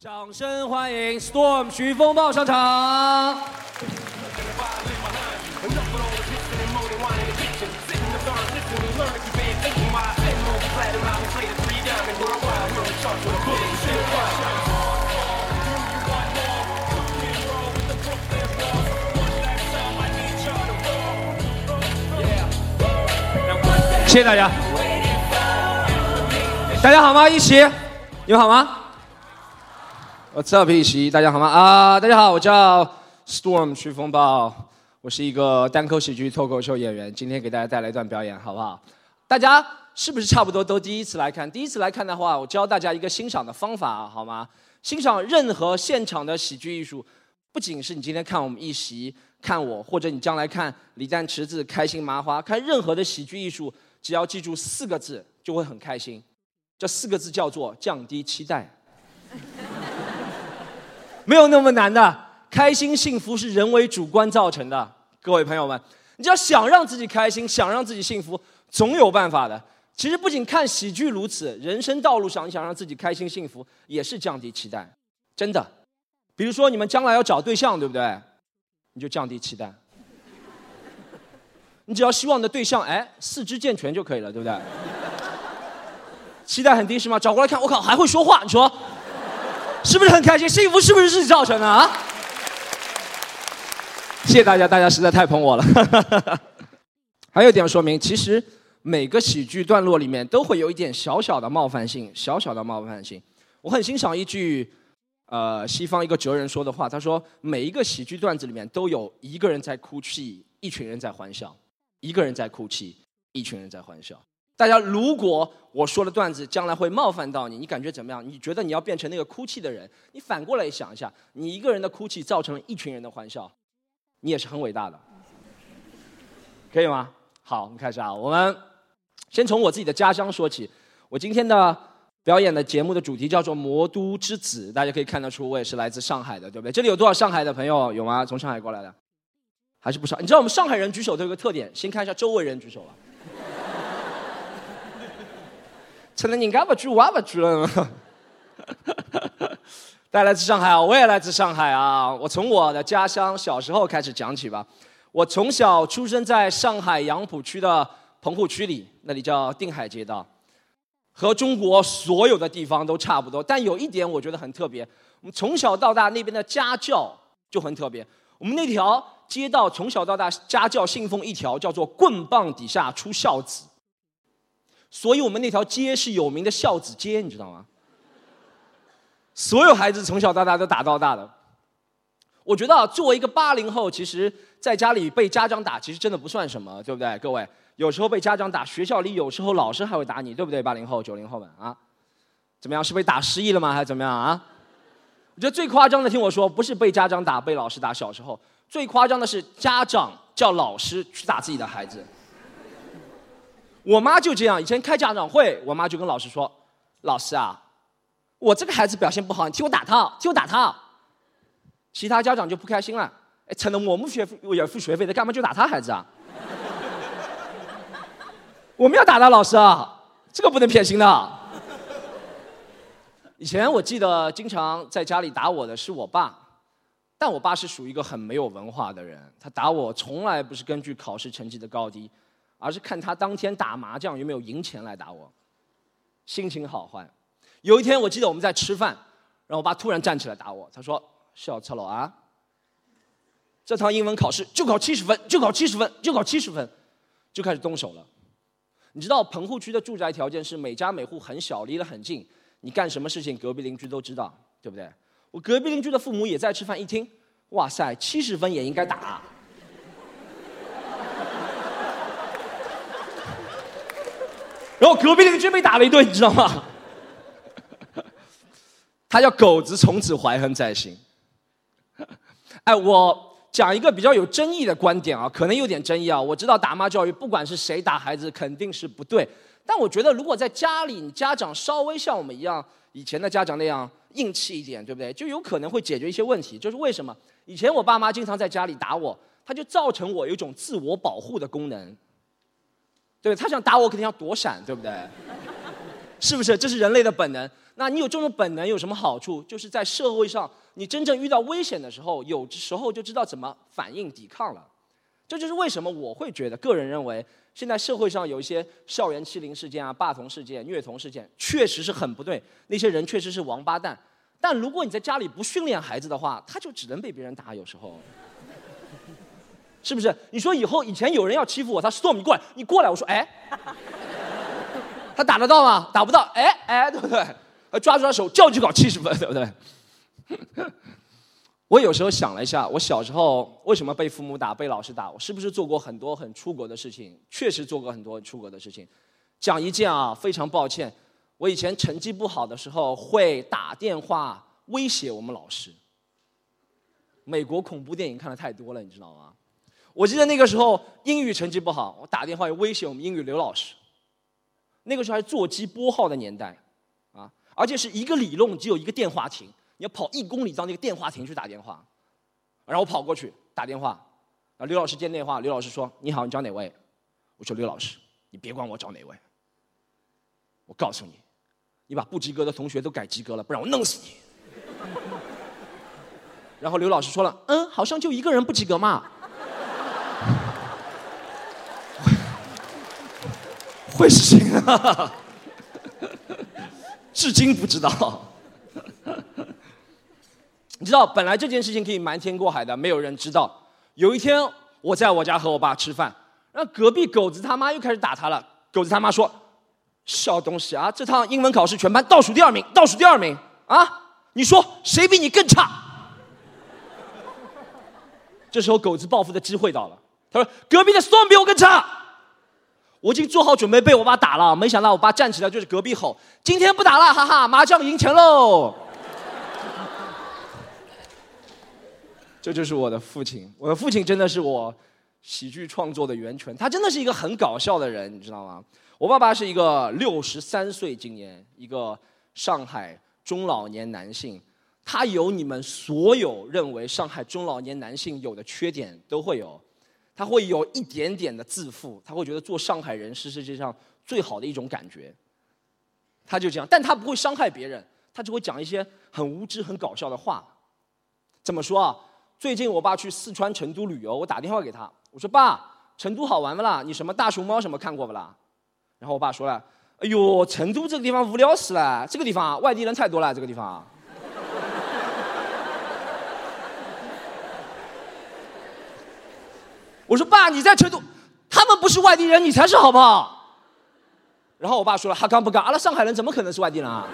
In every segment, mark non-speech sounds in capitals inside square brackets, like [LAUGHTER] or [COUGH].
掌声欢迎 Storm 徐风暴上场。谢谢大家。大家好吗？一起，你们好吗？我 up 一起，大家好吗？啊，大家好，我叫 Storm 徐风暴，我是一个单口喜剧脱口秀演员，今天给大家带来一段表演，好不好？大家是不是差不多都第一次来看？第一次来看的话，我教大家一个欣赏的方法，好吗？欣赏任何现场的喜剧艺术，不仅是你今天看我们一席，看我，或者你将来看李诞、池子、开心麻花，看任何的喜剧艺术，只要记住四个字，就会很开心。这四个字叫做降低期待。没有那么难的，开心幸福是人为主观造成的。各位朋友们，你只要想让自己开心，想让自己幸福，总有办法的。其实不仅看喜剧如此，人生道路上你想让自己开心幸福，也是降低期待，真的。比如说你们将来要找对象，对不对？你就降低期待。[LAUGHS] 你只要希望的对象，哎，四肢健全就可以了，对不对？期待很低是吗？找过来看，我靠，还会说话，你说？是不是很开心？幸福是不是自己造成的啊？谢谢大家，大家实在太捧我了。[LAUGHS] 还有一点说明，其实每个喜剧段落里面都会有一点小小的冒犯性，小小的冒犯性。我很欣赏一句，呃，西方一个哲人说的话，他说：每一个喜剧段子里面都有一个人在哭泣，一群人在欢笑；一个人在哭泣，一群人在欢笑。大家，如果我说的段子将来会冒犯到你，你感觉怎么样？你觉得你要变成那个哭泣的人？你反过来想一下，你一个人的哭泣造成了一群人的欢笑，你也是很伟大的，可以吗？好，我们开始啊。我们先从我自己的家乡说起。我今天的表演的节目的主题叫做《魔都之子》，大家可以看得出我也是来自上海的，对不对？这里有多少上海的朋友？有吗？从上海过来的，还是不少？你知道我们上海人举手都有个特点，先看一下周围人举手了。成了你家不住，我不住了。[LAUGHS] 大家来自上海啊，我也来自上海啊。我从我的家乡小时候开始讲起吧。我从小出生在上海杨浦区的棚户区里，那里叫定海街道，和中国所有的地方都差不多。但有一点我觉得很特别，我们从小到大那边的家教就很特别。我们那条街道从小到大家教信奉一条，叫做“棍棒底下出孝子”。所以我们那条街是有名的孝子街，你知道吗？所有孩子从小到大都打到大的。我觉得作为一个八零后，其实在家里被家长打，其实真的不算什么，对不对？各位，有时候被家长打，学校里有时候老师还会打你，对不对？八零后、九零后们啊，怎么样？是被打失忆了吗？还是怎么样啊？我觉得最夸张的，听我说，不是被家长打、被老师打，小时候最夸张的是家长叫老师去打自己的孩子。我妈就这样，以前开家长会，我妈就跟老师说：“老师啊，我这个孩子表现不好，你替我打他，替我打他。”其他家长就不开心了，哎，成了我们学费也付学费的，干嘛就打他孩子啊？[LAUGHS] 我们要打他老师啊，这个不能偏心的。以前我记得经常在家里打我的是我爸，但我爸是属于一个很没有文化的人，他打我从来不是根据考试成绩的高低。而是看他当天打麻将有没有赢钱来打我，心情好坏。有一天我记得我们在吃饭，然后我爸突然站起来打我，他说：“小赤佬啊，这堂英文考试就考七十分，就考七十分，就考七十分，就开始动手了。”你知道棚户区的住宅条件是每家每户很小，离得很近，你干什么事情隔壁邻居都知道，对不对？我隔壁邻居的父母也在吃饭，一听，哇塞，七十分也应该打。然后隔壁邻居被打了一顿，你知道吗？[LAUGHS] 他叫狗子，从此怀恨在心。哎，我讲一个比较有争议的观点啊，可能有点争议啊。我知道打骂教育，不管是谁打孩子，肯定是不对。但我觉得，如果在家里，你家长稍微像我们一样，以前的家长那样硬气一点，对不对？就有可能会解决一些问题。就是为什么？以前我爸妈经常在家里打我，他就造成我有一种自我保护的功能。对他想打我，肯定要躲闪，对不对？是不是？这是人类的本能。那你有这种本能有什么好处？就是在社会上，你真正遇到危险的时候，有时候就知道怎么反应、抵抗了。这就是为什么我会觉得，个人认为，现在社会上有一些校园欺凌事件啊、霸童事件、虐童事件，确实是很不对。那些人确实是王八蛋。但如果你在家里不训练孩子的话，他就只能被别人打。有时候，是不是？你说以后以前有人要欺负我，他送你过来，你过来，我说哎，[LAUGHS] 他打得到吗？打不到，哎哎，对不对？抓住他手，叫去搞七十分，对不对？[LAUGHS] 我有时候想了一下，我小时候为什么被父母打、被老师打？我是不是做过很多很出格的事情？确实做过很多出格的事情。讲一件啊，非常抱歉，我以前成绩不好的时候会打电话威胁我们老师。美国恐怖电影看的太多了，你知道吗？我记得那个时候英语成绩不好，我打电话威胁我们英语刘老师。那个时候还是座机拨号的年代。啊而且是一个理论只有一个电话亭，你要跑一公里到那个电话亭去打电话，然后我跑过去打电话，啊，刘老师接电话，刘老师说：“你好，你找哪位？”我说：“刘老师，你别管我找哪位，我告诉你，你把不及格的同学都改及格了，不然我弄死你。”然后刘老师说了：“嗯，好像就一个人不及格嘛。”会是谁啊？至今不知道，你知道，本来这件事情可以瞒天过海的，没有人知道。有一天，我在我家和我爸吃饭，然后隔壁狗子他妈又开始打他了。狗子他妈说：“小东西啊，这趟英文考试全班倒数第二名，倒数第二名啊！你说谁比你更差？”这时候，狗子报复的机会到了，他说：“隔壁的 Storm 比我更差。”我已经做好准备被我爸打了，没想到我爸站起来就是隔壁吼：“今天不打了，哈哈，麻将赢钱喽！” [LAUGHS] 这就是我的父亲，我的父亲真的是我喜剧创作的源泉，他真的是一个很搞笑的人，你知道吗？我爸爸是一个六十三岁，今年一个上海中老年男性，他有你们所有认为上海中老年男性有的缺点都会有。他会有一点点的自负，他会觉得做上海人是世界上最好的一种感觉。他就这样，但他不会伤害别人，他只会讲一些很无知、很搞笑的话。怎么说啊？最近我爸去四川成都旅游，我打电话给他，我说：“爸，成都好玩不啦？你什么大熊猫什么看过不啦？”然后我爸说了：“哎呦，成都这个地方无聊死了，这个地方外地人太多了，这个地方。”我说爸，你在成都，他们不是外地人，你才是好不好？然后我爸说了，他刚不刚，阿拉上海人怎么可能是外地人啊？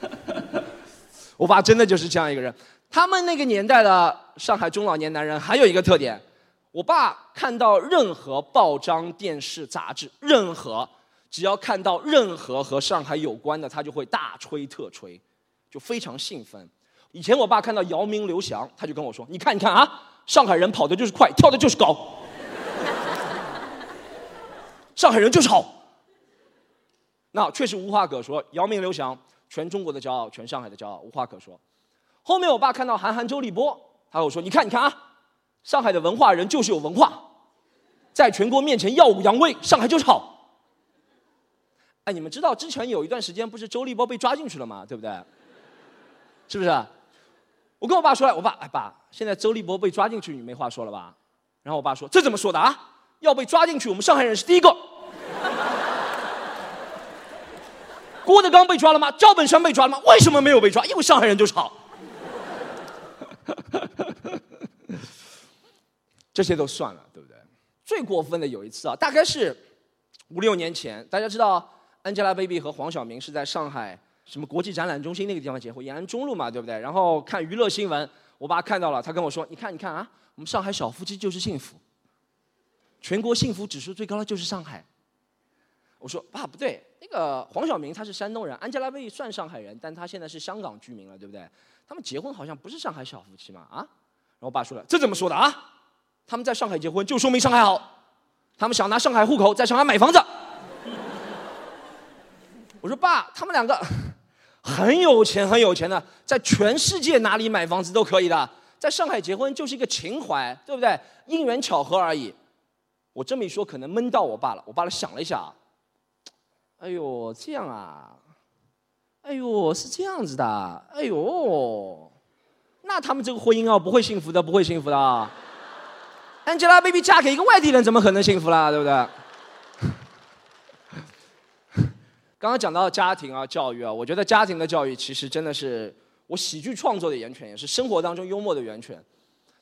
[LAUGHS] 我爸真的就是这样一个人。他们那个年代的上海中老年男人还有一个特点，我爸看到任何报章、电视、杂志，任何只要看到任何和上海有关的，他就会大吹特吹，就非常兴奋。以前我爸看到姚明、刘翔，他就跟我说：“你看，你看啊，上海人跑的就是快，跳的就是高，上海人就是好。”那确实无话可说，姚明、刘翔，全中国的骄傲，全上海的骄傲，无话可说。后面我爸看到韩寒、周立波，他跟我说：“你看，你看啊，上海的文化人就是有文化，在全国面前耀武扬威，上海就是好。”哎，你们知道之前有一段时间不是周立波被抓进去了吗？对不对？是不是？我跟我爸说：“我爸，哎爸，现在周立波被抓进去，你没话说了吧？”然后我爸说：“这怎么说的啊？要被抓进去，我们上海人是第一个。郭德纲被抓了吗？赵本山被抓了吗？为什么没有被抓？因为上海人就是好。这些都算了，对不对？最过分的有一次啊，大概是五六年前，大家知道 Angelababy 和黄晓明是在上海。”什么国际展览中心那个地方结婚，延安中路嘛，对不对？然后看娱乐新闻，我爸看到了，他跟我说：“你看，你看啊，我们上海小夫妻就是幸福，全国幸福指数最高的就是上海。”我说：“爸，不对，那个黄晓明他是山东人，Angelababy 算上海人，但他现在是香港居民了，对不对？他们结婚好像不是上海小夫妻嘛？啊？”然后我爸说了：“这怎么说的啊？他们在上海结婚就说明上海好，他们想拿上海户口在上海买房子。”我说：“爸，他们两个。”很有钱，很有钱的，在全世界哪里买房子都可以的，在上海结婚就是一个情怀，对不对？因缘巧合而已。我这么一说，可能闷到我爸了。我爸想了一下，哎呦，这样啊，哎呦，是这样子的，哎呦，那他们这个婚姻啊，不会幸福的，不会幸福的。Angelababy 嫁给一个外地人，怎么可能幸福啦？对不对？刚刚讲到家庭啊，教育啊，我觉得家庭的教育其实真的是我喜剧创作的源泉，也是生活当中幽默的源泉。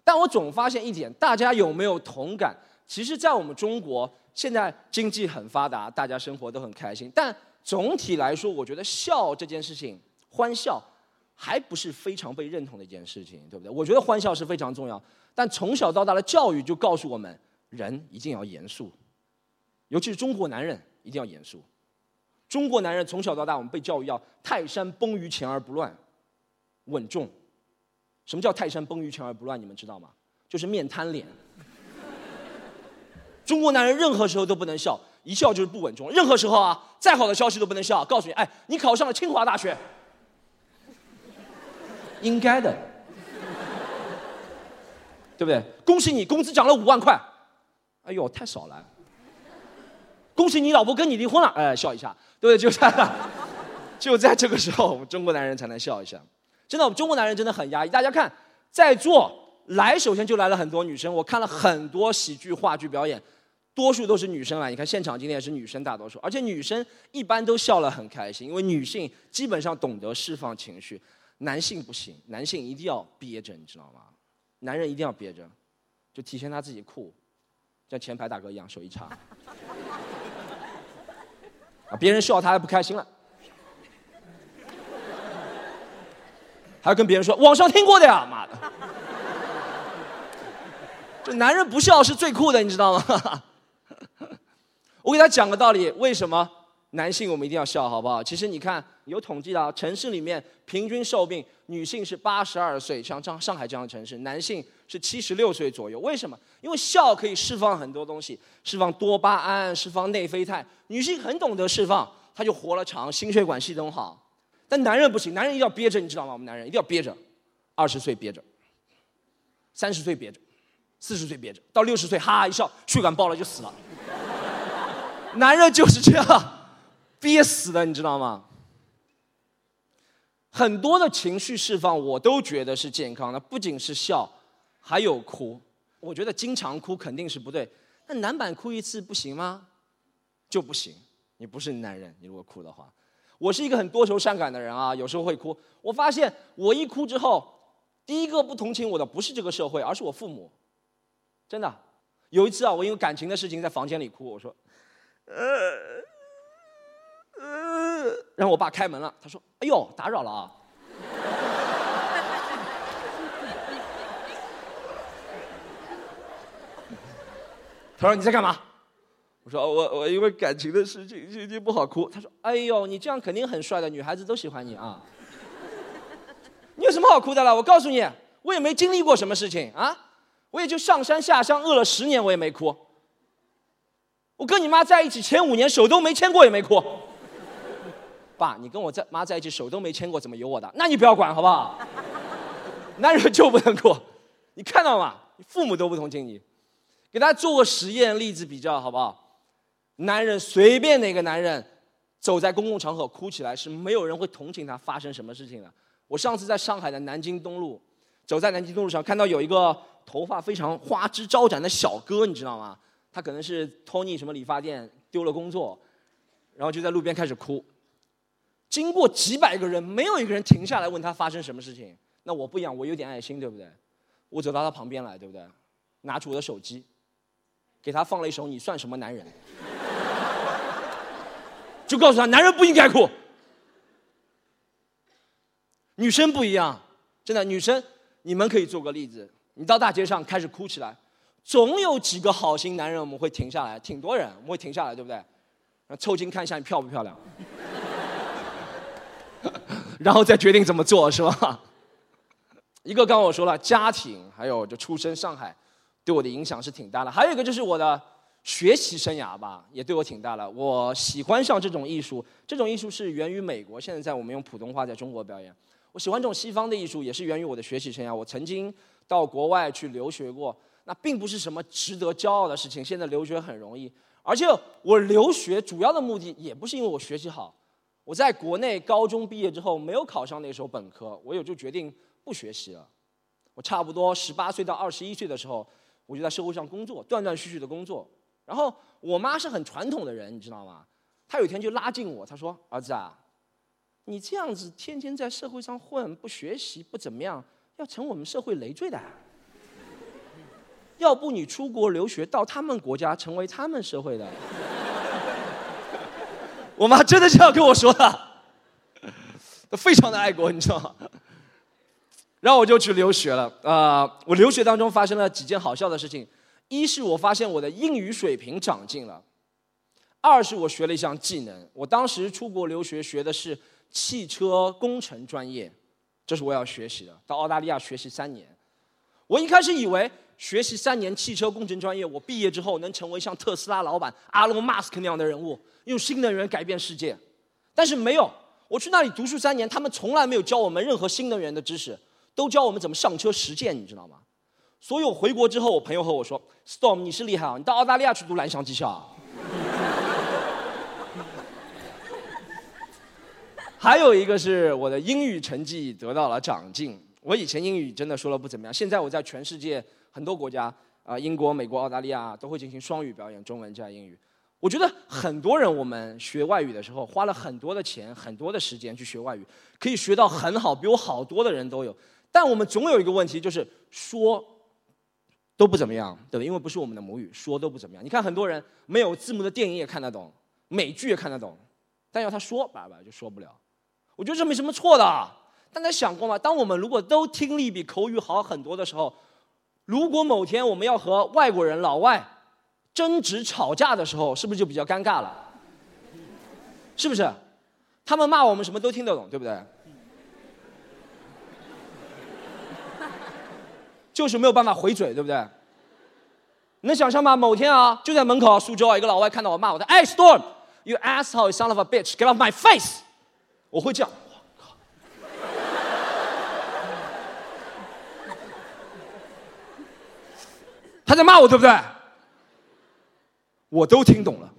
但我总发现一点，大家有没有同感？其实，在我们中国，现在经济很发达，大家生活都很开心。但总体来说，我觉得笑这件事情，欢笑，还不是非常被认同的一件事情，对不对？我觉得欢笑是非常重要。但从小到大的教育就告诉我们，人一定要严肃，尤其是中国男人一定要严肃。中国男人从小到大，我们被教育要泰山崩于前而不乱，稳重。什么叫泰山崩于前而不乱？你们知道吗？就是面瘫脸。中国男人任何时候都不能笑，一笑就是不稳重。任何时候啊，再好的消息都不能笑。告诉你，哎，你考上了清华大学，应该的。对不对？恭喜你，工资涨了五万块。哎呦，太少了。恭喜你老婆跟你离婚了。哎，笑一下，对不对？就在，[LAUGHS] 就在这个时候，我们中国男人才能笑一下。真的，我们中国男人真的很压抑。大家看，在座来，首先就来了很多女生。我看了很多喜剧、话剧表演，多数都是女生来。你看现场今天也是女生大多数，而且女生一般都笑了很开心，因为女性基本上懂得释放情绪，男性不行，男性一定要憋着，你知道吗？男人一定要憋着，就体现他自己酷，像前排大哥一样，手一插，啊，别人笑他还不开心了，还要跟别人说网上听过的呀，妈的，这男人不笑是最酷的，你知道吗？我给他讲个道理，为什么？男性我们一定要笑，好不好？其实你看，有统计的啊，城市里面平均寿命，女性是八十二岁，像上上海这样的城市，男性是七十六岁左右。为什么？因为笑可以释放很多东西，释放多巴胺，释放内啡肽。女性很懂得释放，她就活了长，心血管系统好。但男人不行，男人一定要憋着，你知道吗？我们男人一定要憋着，二十岁憋着，三十岁憋着，四十岁憋着，到六十岁哈一笑，血管爆了就死了。男人就是这样。憋死的，你知道吗？很多的情绪释放，我都觉得是健康的，不仅是笑，还有哭。我觉得经常哭肯定是不对，那男版哭一次不行吗？就不行，你不是男人，你如果哭的话。我是一个很多愁善感的人啊，有时候会哭。我发现我一哭之后，第一个不同情我的不是这个社会，而是我父母。真的，有一次啊，我因为感情的事情在房间里哭，我说，呃。呃，然后我爸开门了，他说：“哎呦，打扰了啊。”他说：“你在干嘛？”我说：“我我因为感情的事情，心情不好哭。”他说：“哎呦，你这样肯定很帅的，女孩子都喜欢你啊。[LAUGHS] ”你有什么好哭的了？我告诉你，我也没经历过什么事情啊，我也就上山下乡饿了十年，我也没哭。我跟你妈在一起前五年，手都没牵过，也没哭。爸，你跟我在妈在一起，手都没牵过，怎么有我的？那你不要管好不好？[LAUGHS] 男人就不能哭，你看到吗？你父母都不同情你。给大家做个实验例子比较好不好？男人随便哪个男人走在公共场合哭起来，是没有人会同情他发生什么事情的。我上次在上海的南京东路，走在南京东路上，看到有一个头发非常花枝招展的小哥，你知道吗？他可能是托尼什么理发店丢了工作，然后就在路边开始哭。经过几百个人，没有一个人停下来问他发生什么事情。那我不一样，我有点爱心，对不对？我走到他旁边来，对不对？拿出我的手机，给他放了一首《你算什么男人》，[LAUGHS] 就告诉他，男人不应该哭。女生不一样，真的，女生你们可以做个例子。你到大街上开始哭起来，总有几个好心男人我们会停下来，挺多人我们会停下来，对不对？凑近看一下你漂不漂亮。[LAUGHS] 然后再决定怎么做，是吧？[LAUGHS] 一个刚刚我说了，家庭还有就出生上海，对我的影响是挺大的。还有一个就是我的学习生涯吧，也对我挺大的。我喜欢上这种艺术，这种艺术是源于美国，现在在我们用普通话在中国表演。我喜欢这种西方的艺术，也是源于我的学习生涯。我曾经到国外去留学过，那并不是什么值得骄傲的事情。现在留学很容易，而且我留学主要的目的也不是因为我学习好。我在国内高中毕业之后没有考上那时候本科，我有就决定不学习了。我差不多十八岁到二十一岁的时候，我就在社会上工作，断断续续的工作。然后我妈是很传统的人，你知道吗？她有一天就拉近我，她说：“儿子啊，你这样子天天在社会上混，不学习不怎么样，要成我们社会累赘的。要不你出国留学，到他们国家成为他们社会的。”我妈真的这样跟我说的，[LAUGHS] 非常的爱国，你知道吗？然后我就去留学了。啊，我留学当中发生了几件好笑的事情。一是我发现我的英语水平长进了；二是我学了一项技能。我当时出国留学学的是汽车工程专业，这是我要学习的。到澳大利亚学习三年，我一开始以为学习三年汽车工程专业，我毕业之后能成为像特斯拉老板阿隆·马斯克那样的人物。用新能源改变世界，但是没有。我去那里读书三年，他们从来没有教我们任何新能源的知识，都教我们怎么上车实践，你知道吗？所以我回国之后，我朋友和我说：“Storm，你是厉害啊，你到澳大利亚去读蓝翔技校。” [LAUGHS] 还有一个是我的英语成绩得到了长进。我以前英语真的说的不怎么样，现在我在全世界很多国家啊，英国、美国、澳大利亚都会进行双语表演，中文加英语。我觉得很多人，我们学外语的时候花了很多的钱、很多的时间去学外语，可以学到很好，比我好多的人都有。但我们总有一个问题，就是说都不怎么样，对吧？因为不是我们的母语，说都不怎么样。你看很多人没有字幕的电影也看得懂，美剧也看得懂，但要他说，叭叭就说不了。我觉得这没什么错的。大家想过吗？当我们如果都听力比口语好很多的时候，如果某天我们要和外国人、老外，争执吵架的时候，是不是就比较尴尬了？是不是？他们骂我们什么都听得懂，对不对？就是没有办法回嘴，对不对？你能想象吗？某天啊，就在门口苏州啊，一个老外看到我骂我，他哎，Storm，you asshole son of a bitch，get off my face！我会这样，我靠，他在骂我，对不对？我都听懂了，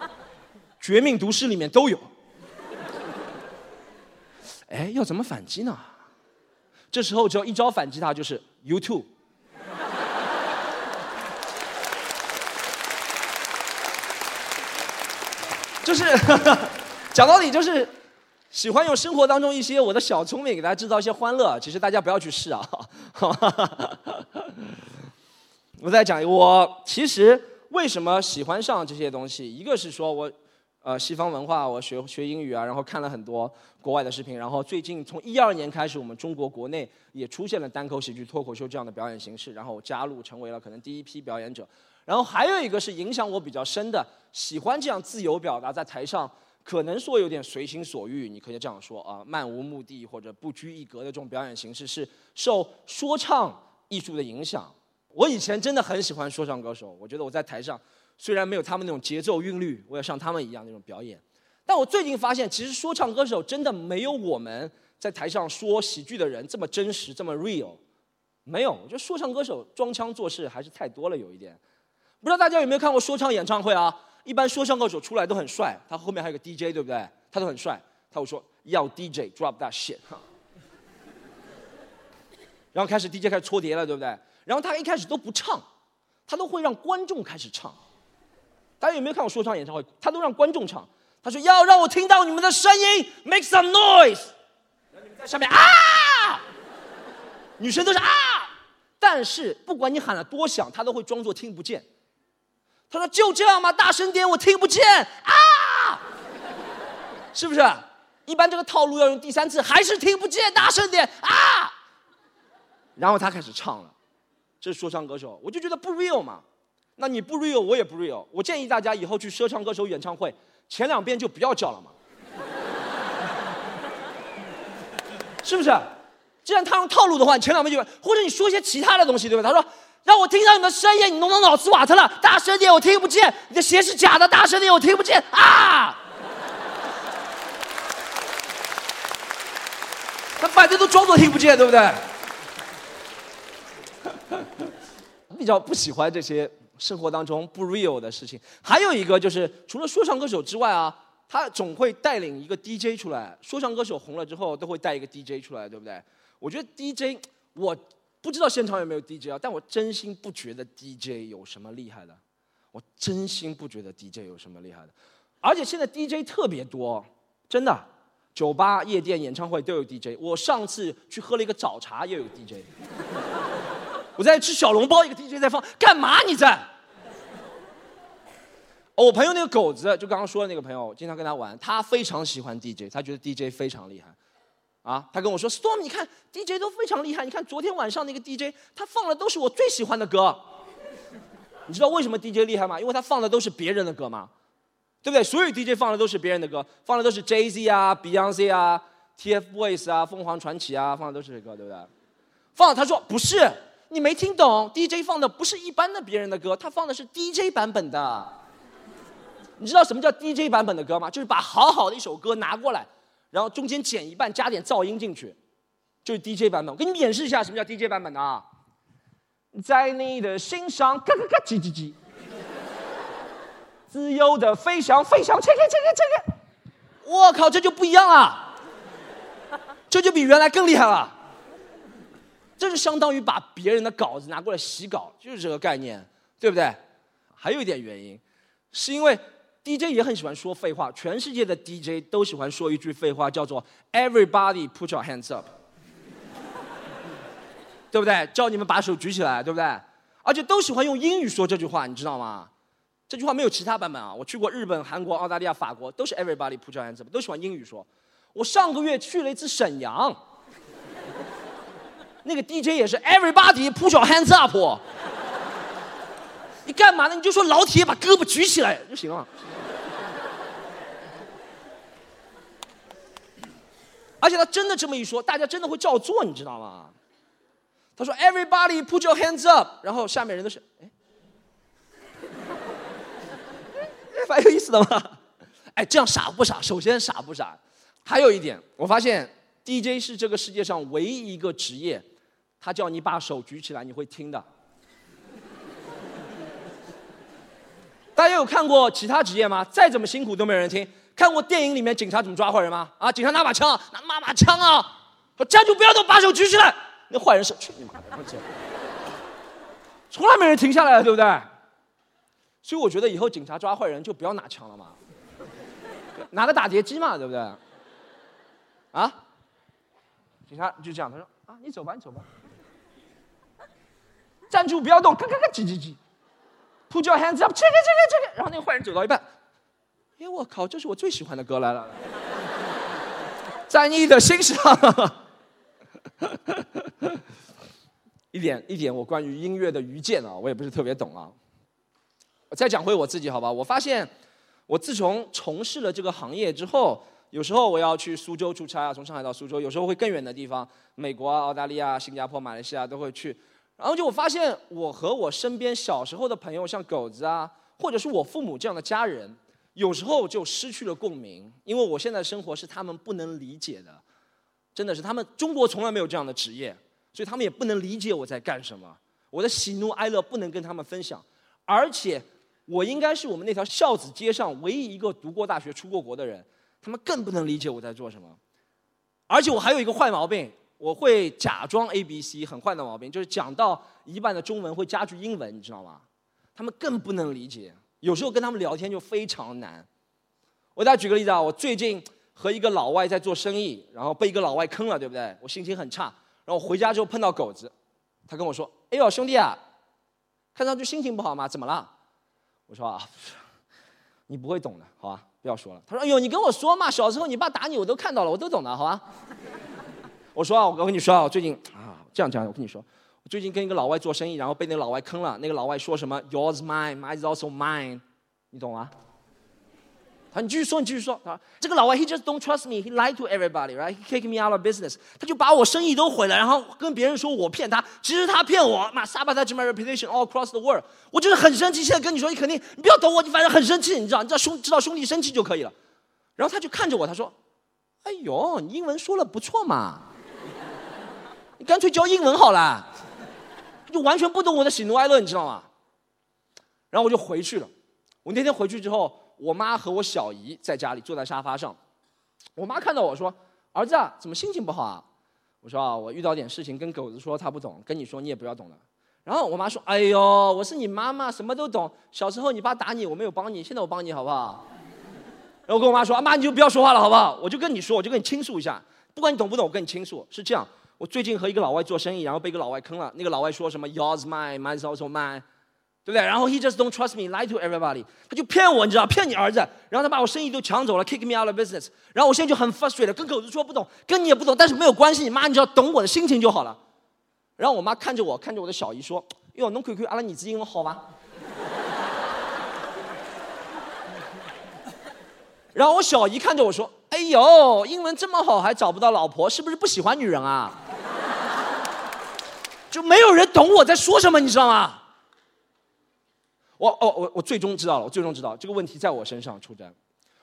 《绝命毒师》里面都有。哎，要怎么反击呢？这时候只要一招反击他，就是 YouTube。就是 [LAUGHS] 讲到底，就是喜欢用生活当中一些我的小聪明给大家制造一些欢乐。其实大家不要去试啊。[LAUGHS] 我再讲，我其实。为什么喜欢上这些东西？一个是说我，呃，西方文化，我学学英语啊，然后看了很多国外的视频，然后最近从一二年开始，我们中国国内也出现了单口喜剧、脱口秀这样的表演形式，然后加入成为了可能第一批表演者。然后还有一个是影响我比较深的，喜欢这样自由表达，在台上可能说有点随心所欲，你可以这样说啊，漫无目的或者不拘一格的这种表演形式，是受说唱艺术的影响。我以前真的很喜欢说唱歌手，我觉得我在台上虽然没有他们那种节奏韵律，我要像他们一样那种表演。但我最近发现，其实说唱歌手真的没有我们在台上说喜剧的人这么真实，这么 real。没有，我觉得说唱歌手装腔作势还是太多了，有一点。不知道大家有没有看过说唱演唱会啊？一般说唱歌手出来都很帅，他后面还有个 DJ，对不对？他都很帅，他会说要 DJ drop that shit，[LAUGHS] 然后开始 DJ 开始搓碟了，对不对？然后他一开始都不唱，他都会让观众开始唱。大家有没有看过说唱演唱会？他都让观众唱。他说：“要让我听到你们的声音，make some noise。”你们在下面啊，女生都是啊。但是不管你喊了多响，他都会装作听不见。他说：“就这样吗？大声点，我听不见啊。”是不是？一般这个套路要用第三次，还是听不见，大声点啊。然后他开始唱了。这是说唱歌手，我就觉得不 real 嘛。那你不 real，我也不 real。我建议大家以后去说唱歌手演唱会，前两遍就不要叫了嘛。[LAUGHS] 是不是？既然他用套路的话，你前两遍就，或者你说一些其他的东西，对吧？他说让我听到你的声音，你弄到脑子瓦特了，大声点，我听不见。你的鞋是假的，大声点，我听不见啊。他反正都装作听不见，对不对？[LAUGHS] 比较不喜欢这些生活当中不 real 的事情。还有一个就是，除了说唱歌手之外啊，他总会带领一个 DJ 出来。说唱歌手红了之后，都会带一个 DJ 出来，对不对？我觉得 DJ，我不知道现场有没有 DJ 啊，但我真心不觉得 DJ 有什么厉害的。我真心不觉得 DJ 有什么厉害的，而且现在 DJ 特别多，真的，酒吧、夜店、演唱会都有 DJ。我上次去喝了一个早茶，也有 DJ。我在吃小笼包，一个 DJ 在放，干嘛你在？我朋友那个狗子，就刚刚说的那个朋友，经常跟他玩，他非常喜欢 DJ，他觉得 DJ 非常厉害。啊，他跟我说，Storm，你看 DJ 都非常厉害，你看昨天晚上那个 DJ，他放的都是我最喜欢的歌。你知道为什么 DJ 厉害吗？因为他放的都是别人的歌嘛，对不对？所有 DJ 放的都是别人的歌，放的都是 Jay Z 啊、Beyonce 啊、TFBOYS 啊、凤凰传奇啊，放的都是这歌，对不对？放，他说不是，你没听懂，DJ 放的不是一般的别人的歌，他放的是 DJ 版本的。你知道什么叫 DJ 版本的歌吗？就是把好好的一首歌拿过来，然后中间剪一半，加点噪音进去，就是 DJ 版本。我给你演示一下什么叫 DJ 版本的啊。在你的心上，咯咯咯，叽叽叽，[LAUGHS] 自由的飞翔，飞翔，切开，切开，切开。我靠，这就不一样了，这就比原来更厉害了。这就相当于把别人的稿子拿过来洗稿，就是这个概念，对不对？还有一点原因，是因为 DJ 也很喜欢说废话，全世界的 DJ 都喜欢说一句废话，叫做 “Everybody put your hands up”。[LAUGHS] 对不对？叫你们把手举起来，对不对？而且都喜欢用英语说这句话，你知道吗？这句话没有其他版本啊！我去过日本、韩国、澳大利亚、法国，都是 Everybody put your hands up，都喜欢英语说。我上个月去了一次沈阳，那个 DJ 也是 Everybody put your hands up。你干嘛呢？你就说老铁把胳膊举起来就行了。而且他真的这么一说，大家真的会照做，你知道吗？他说：“Everybody put your hands up。”然后下面人都是，哎，[LAUGHS] 蛮有意思的嘛。[LAUGHS] 哎，这样傻不傻？首先傻不傻？还有一点，我发现 DJ 是这个世界上唯一一个职业，他叫你把手举起来，你会听的。大家有看过其他职业吗？再怎么辛苦都没人听。看过电影里面警察怎么抓坏人吗？啊，警察拿把枪，拿妈把枪啊，说站住，不要动，把手举起来。那坏人是去你妈的！从来没人停下来，对不对？所以我觉得以后警察抓坏人就不要拿枪了嘛，拿个打碟机嘛，对不对？啊？警察就这样，他说：“啊，你走吧，你走吧，站住，不要动，咔咔咔，叽叽叽，Put your hands up，这个这个这个。”然后那个坏人走到一半，哎，我靠，这是我最喜欢的歌来了，在你的心上。一点一点，我关于音乐的愚见啊，我也不是特别懂啊。我再讲回我自己好吧，我发现我自从从事了这个行业之后，有时候我要去苏州出差啊，从上海到苏州，有时候会更远的地方，美国啊、澳大利亚、新加坡、马来西亚都会去。然后就我发现，我和我身边小时候的朋友，像狗子啊，或者是我父母这样的家人，有时候就失去了共鸣，因为我现在生活是他们不能理解的。真的是他们中国从来没有这样的职业，所以他们也不能理解我在干什么。我的喜怒哀乐不能跟他们分享，而且我应该是我们那条孝子街上唯一一个读过大学、出过国的人，他们更不能理解我在做什么。而且我还有一个坏毛病，我会假装 A B C，很坏的毛病，就是讲到一半的中文会加句英文，你知道吗？他们更不能理解，有时候跟他们聊天就非常难。我给大家举个例子啊，我最近。和一个老外在做生意，然后被一个老外坑了，对不对？我心情很差。然后回家之后碰到狗子，他跟我说：“哎呦，兄弟啊，看上去心情不好吗？怎么了？”我说：“啊，[LAUGHS] 你不会懂的，好吧？不要说了。”他说：“哎呦，你跟我说嘛，小时候你爸打你，我都看到了，我都懂的，好吧？”我说：“啊，我跟你说啊，我最近啊，这样讲，我跟你说，我最近跟一个老外做生意，然后被那个老外坑了。那个老外说什么？Yours mine, mine is also mine，你懂吗？”他你继续说，你继续说啊！这个老外，he just don't trust me, he lied to everybody, right? He kick me out of business. 他就把我生意都毁了，然后跟别人说我骗他，其实他骗我。妈，sabotage my reputation all across the world. 我就是很生气，现在跟你说，你肯定你不要懂我，你反正很生气，你知道，你知道兄知道兄弟生气就可以了。然后他就看着我，他说：“哎呦，你英文说了不错嘛，你干脆教英文好了。”就完全不懂我的喜怒哀乐，你知道吗？然后我就回去了。我那天回去之后，我妈和我小姨在家里坐在沙发上。我妈看到我说：“儿子啊，怎么心情不好啊？”我说：“啊，我遇到点事情，跟狗子说他不懂，跟你说你也不要懂了。”然后我妈说：“哎呦，我是你妈妈，什么都懂。小时候你爸打你，我没有帮你，现在我帮你好不好？”然后我跟我妈说：“啊妈，你就不要说话了，好不好？我就跟你说，我就跟你倾诉一下，不管你懂不懂，我跟你倾诉。是这样，我最近和一个老外做生意，然后被一个老外坑了。那个老外说什么 ‘Yours mine, mine's also mine’，对不对？然后 He just don't trust me, lie to everybody，他就骗我，你知道，骗你儿子。然后他把我生意都抢走了，kick me out of business。然后我现在就很 frustrated，跟狗子说不懂，跟你也不懂，但是没有关系，你妈，你只要懂我的心情就好了。然后我妈看着我，看着我的小姨说。”哟，侬看看阿拉儿子英文好吗？[LAUGHS] 然后我小姨看着我说：“哎呦，英文这么好还找不到老婆，是不是不喜欢女人啊？”就没有人懂我在说什么，你知道吗？我哦我我最终知道了，我最终知道这个问题在我身上出征，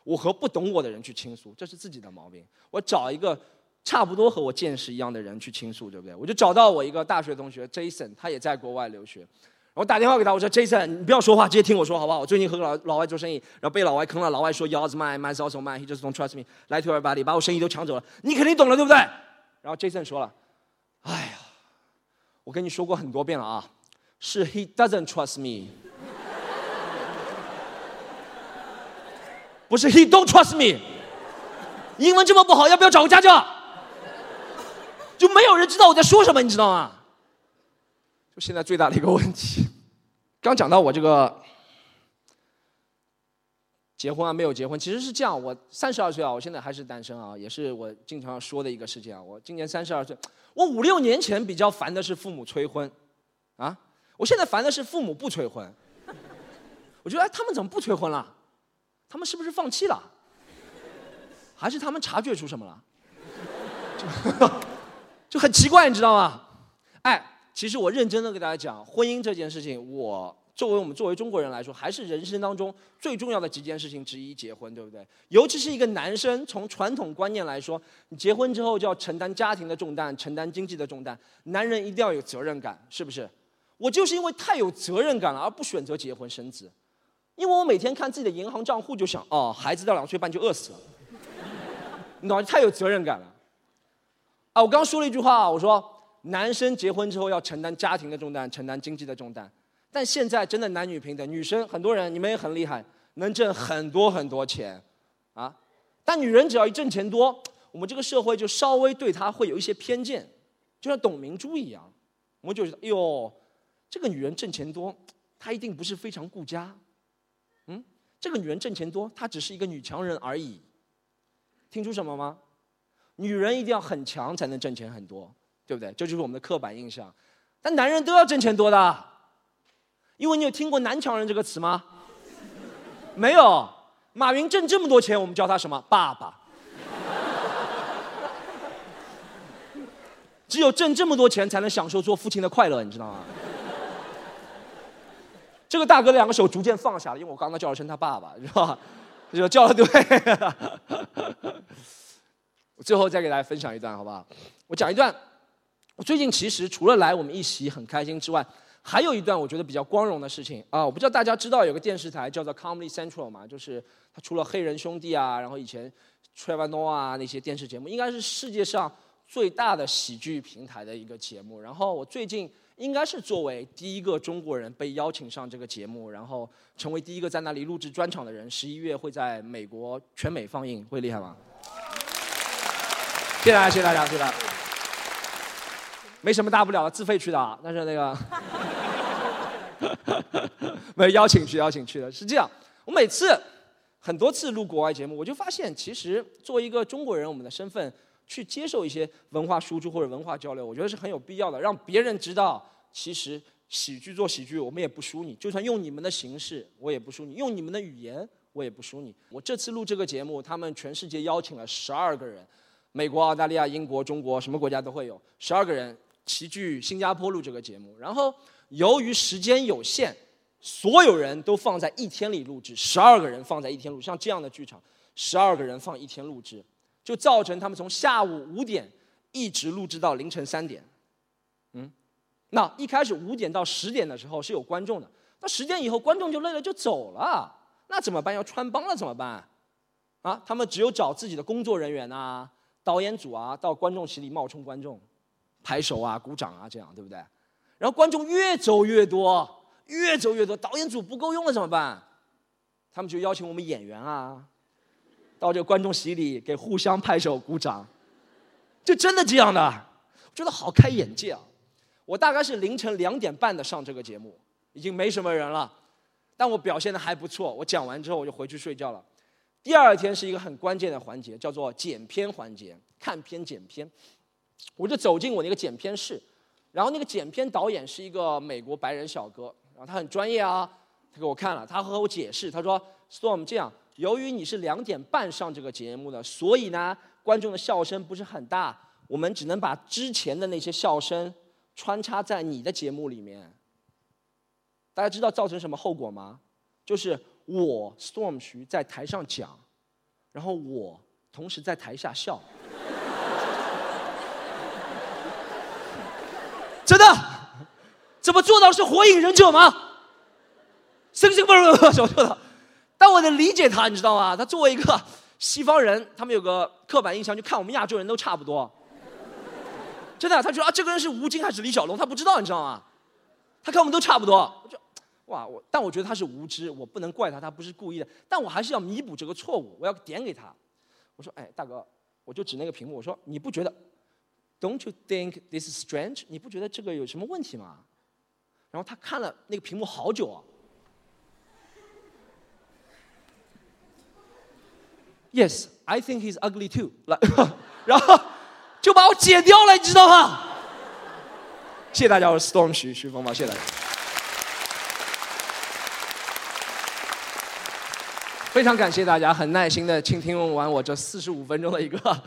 我和不懂我的人去倾诉，这是自己的毛病。我找一个。差不多和我见识一样的人去倾诉，对不对？我就找到我一个大学同学 Jason，他也在国外留学。我打电话给他，我说 Jason，你不要说话，直接听我说好不好？我最近和老老外做生意，然后被老外坑了。老外说 Yours mine, mine's also mine. He just don't trust me. Lie to everybody，把我生意都抢走了。你肯定懂了，对不对？然后 Jason 说了，哎呀，我跟你说过很多遍了啊，是 He doesn't trust me，不是 He don't trust me。英文这么不好，要不要找个家教？就没有人知道我在说什么，你知道吗？就现在最大的一个问题，刚讲到我这个结婚啊，没有结婚，其实是这样。我三十二岁啊，我现在还是单身啊，也是我经常说的一个事情啊。我今年三十二岁，我五六年前比较烦的是父母催婚，啊，我现在烦的是父母不催婚。我觉得哎，他们怎么不催婚了？他们是不是放弃了？还是他们察觉出什么了？[LAUGHS] [LAUGHS] 就很奇怪，你知道吗？哎，其实我认真的给大家讲，婚姻这件事情，我作为我们作为中国人来说，还是人生当中最重要的几件事情之一，结婚，对不对？尤其是一个男生，从传统观念来说，你结婚之后就要承担家庭的重担，承担经济的重担，男人一定要有责任感，是不是？我就是因为太有责任感了，而不选择结婚生子，因为我每天看自己的银行账户就想，哦，孩子到两岁半就饿死了，你懂？太有责任感了。啊，我刚说了一句话，我说男生结婚之后要承担家庭的重担，承担经济的重担。但现在真的男女平等，女生很多人你们也很厉害，能挣很多很多钱，啊，但女人只要一挣钱多，我们这个社会就稍微对她会有一些偏见，就像董明珠一样，我们就觉得，哎呦，这个女人挣钱多，她一定不是非常顾家，嗯，这个女人挣钱多，她只是一个女强人而已。听出什么吗？女人一定要很强才能挣钱很多，对不对？这就是我们的刻板印象。但男人都要挣钱多的，因为你有听过“男强人”这个词吗？没有。马云挣这么多钱，我们叫他什么？爸爸。只有挣这么多钱，才能享受做父亲的快乐，你知道吗？这个大哥两个手逐渐放下了，因为我刚刚叫了声他爸爸，是吧？就叫了对。最后再给大家分享一段，好不好？我讲一段。我最近其实除了来我们一席很开心之外，还有一段我觉得比较光荣的事情啊！我不知道大家知道有个电视台叫做 Comedy Central 吗？就是它除了黑人兄弟啊，然后以前 Trevor n o a 啊那些电视节目，应该是世界上最大的喜剧平台的一个节目。然后我最近应该是作为第一个中国人被邀请上这个节目，然后成为第一个在那里录制专场的人。十一月会在美国全美放映，会厉害吗？谢谢大家，谢谢大家，谢谢大家。没什么大不了的，自费去的，[LAUGHS] 但是那个 [LAUGHS] 没邀请去，邀请去的。是这样，我每次很多次录国外节目，我就发现，其实作为一个中国人，我们的身份去接受一些文化输出或者文化交流，我觉得是很有必要的，让别人知道，其实喜剧做喜剧，我们也不输你，就算用你们的形式，我也不输你；用你们的语言，我也不输你。我这次录这个节目，他们全世界邀请了十二个人。美国、澳大利亚、英国、中国，什么国家都会有十二个人齐聚新加坡录这个节目。然后由于时间有限，所有人都放在一天里录制，十二个人放在一天录，像这样的剧场，十二个人放一天录制，就造成他们从下午五点一直录制到凌晨三点。嗯，那一开始五点到十点的时候是有观众的，那十点以后观众就累了就走了，那怎么办？要穿帮了怎么办？啊，他们只有找自己的工作人员啊、导演组啊，到观众席里冒充观众，拍手啊、鼓掌啊，这样对不对？然后观众越走越多，越走越多，导演组不够用了怎么办？他们就邀请我们演员啊，到这个观众席里给互相拍手鼓掌，就真的这样的，我觉得好开眼界啊！我大概是凌晨两点半的上这个节目，已经没什么人了，但我表现的还不错。我讲完之后我就回去睡觉了。第二天是一个很关键的环节，叫做剪片环节，看片剪片。我就走进我那个剪片室，然后那个剪片导演是一个美国白人小哥，然后他很专业啊，他给我看了，他和我解释，他说：“Storm，这样，由于你是两点半上这个节目的，所以呢，观众的笑声不是很大，我们只能把之前的那些笑声穿插在你的节目里面。大家知道造成什么后果吗？就是。”我 Storm 徐在台上讲，然后我同时在台下笑，真的？怎么做到是火影忍者吗？星星不是不是什么做到？但我得理解他，你知道吗？他作为一个西方人，他们有个刻板印象，就看我们亚洲人都差不多。真的，他觉得啊，这个人是吴京还是李小龙，他不知道，你知道吗？他看我们都差不多。就哇，我但我觉得他是无知，我不能怪他，他不是故意的。但我还是要弥补这个错误，我要点给他。我说，哎，大哥，我就指那个屏幕，我说，你不觉得？Don't you think this is strange？你不觉得这个有什么问题吗？然后他看了那个屏幕好久啊。Yes, I think he's ugly too。来，[LAUGHS] 然后就把我剪掉了，你知道吗？谢谢大家，我是 Storm 徐徐峰吧，谢谢大家。非常感谢大家很耐心的倾听完我这四十五分钟的一个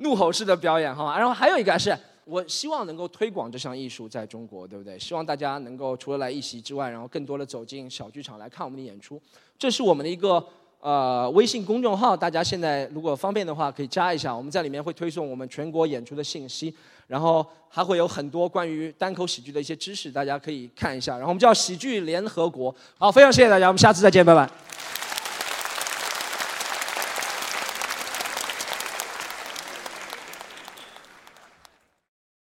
怒吼式的表演哈，然后还有一个是我希望能够推广这项艺术在中国，对不对？希望大家能够除了来一席之外，然后更多的走进小剧场来看我们的演出。这是我们的一个呃微信公众号，大家现在如果方便的话可以加一下，我们在里面会推送我们全国演出的信息，然后还会有很多关于单口喜剧的一些知识，大家可以看一下。然后我们叫喜剧联合国。好，非常谢谢大家，我们下次再见，拜拜。